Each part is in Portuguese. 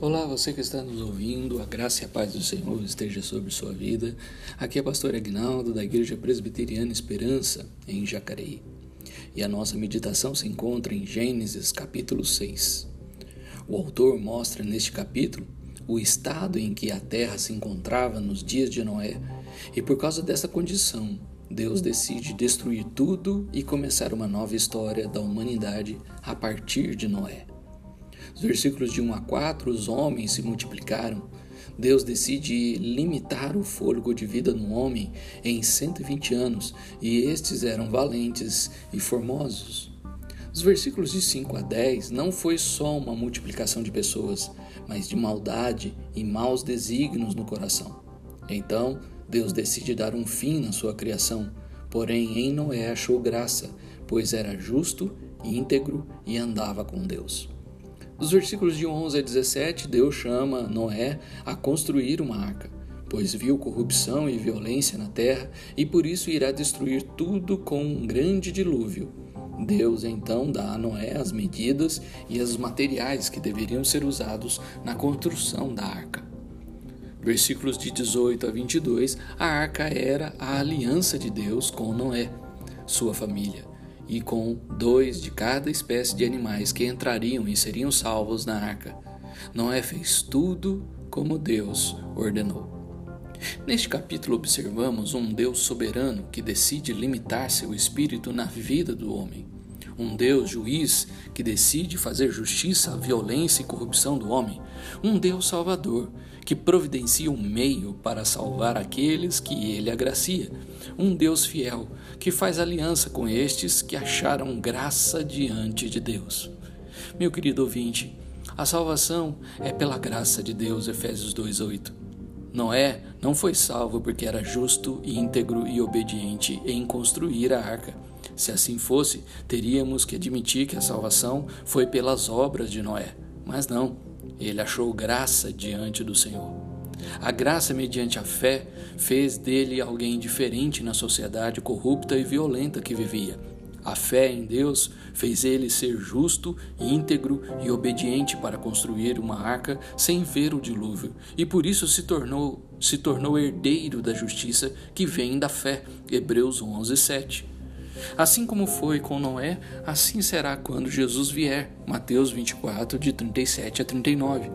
Olá, você que está nos ouvindo, a graça e a paz do Senhor esteja sobre sua vida. Aqui é pastor Agnaldo, da Igreja Presbiteriana Esperança, em Jacareí. E a nossa meditação se encontra em Gênesis capítulo 6. O autor mostra neste capítulo o estado em que a terra se encontrava nos dias de Noé, e por causa dessa condição, Deus decide destruir tudo e começar uma nova história da humanidade a partir de Noé. Os versículos de 1 a 4, os homens se multiplicaram. Deus decide limitar o fôlego de vida no homem em 120 anos, e estes eram valentes e formosos. Os versículos de 5 a 10 não foi só uma multiplicação de pessoas, mas de maldade e maus desígnios no coração. Então, Deus decide dar um fim na sua criação, porém em Noé achou graça, pois era justo, íntegro e andava com Deus. Dos versículos de 11 a 17, Deus chama Noé a construir uma arca, pois viu corrupção e violência na terra e por isso irá destruir tudo com um grande dilúvio. Deus então dá a Noé as medidas e os materiais que deveriam ser usados na construção da arca. Versículos de 18 a 22, a arca era a aliança de Deus com Noé, sua família e com dois de cada espécie de animais que entrariam e seriam salvos na arca. Noé fez tudo como Deus ordenou. Neste capítulo observamos um Deus soberano que decide limitar seu espírito na vida do homem. Um Deus juiz que decide fazer justiça à violência e corrupção do homem. Um Deus salvador que providencia um meio para salvar aqueles que ele agracia, um Deus fiel que faz aliança com estes que acharam graça diante de Deus. Meu querido ouvinte, a salvação é pela graça de Deus, Efésios 2:8. Noé não foi salvo porque era justo, íntegro e obediente em construir a arca. Se assim fosse, teríamos que admitir que a salvação foi pelas obras de Noé. Mas não. Ele achou graça diante do Senhor. A graça, mediante a fé, fez dele alguém diferente na sociedade corrupta e violenta que vivia. A fé em Deus fez ele ser justo, íntegro e obediente para construir uma arca sem ver o dilúvio, e por isso se tornou se tornou herdeiro da justiça que vem da fé. Hebreus 11, 7. Assim como foi com Noé, assim será quando Jesus vier. Mateus 24, de 37 a 39.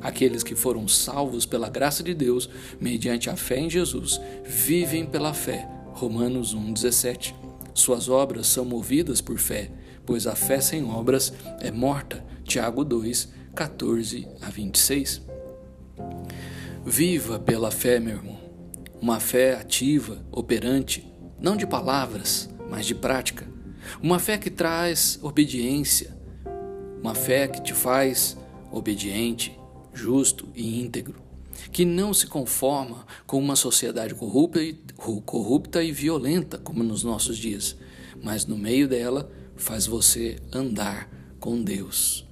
Aqueles que foram salvos pela graça de Deus, mediante a fé em Jesus, vivem pela fé. Romanos 1,17. Suas obras são movidas por fé, pois a fé sem obras é morta. Tiago 2, 14 a 26. Viva pela fé, meu irmão. Uma fé ativa, operante, não de palavras, mas de prática. Uma fé que traz obediência, uma fé que te faz obediente, justo e íntegro, que não se conforma com uma sociedade corrupta e, corrupta e violenta como nos nossos dias, mas no meio dela faz você andar com Deus.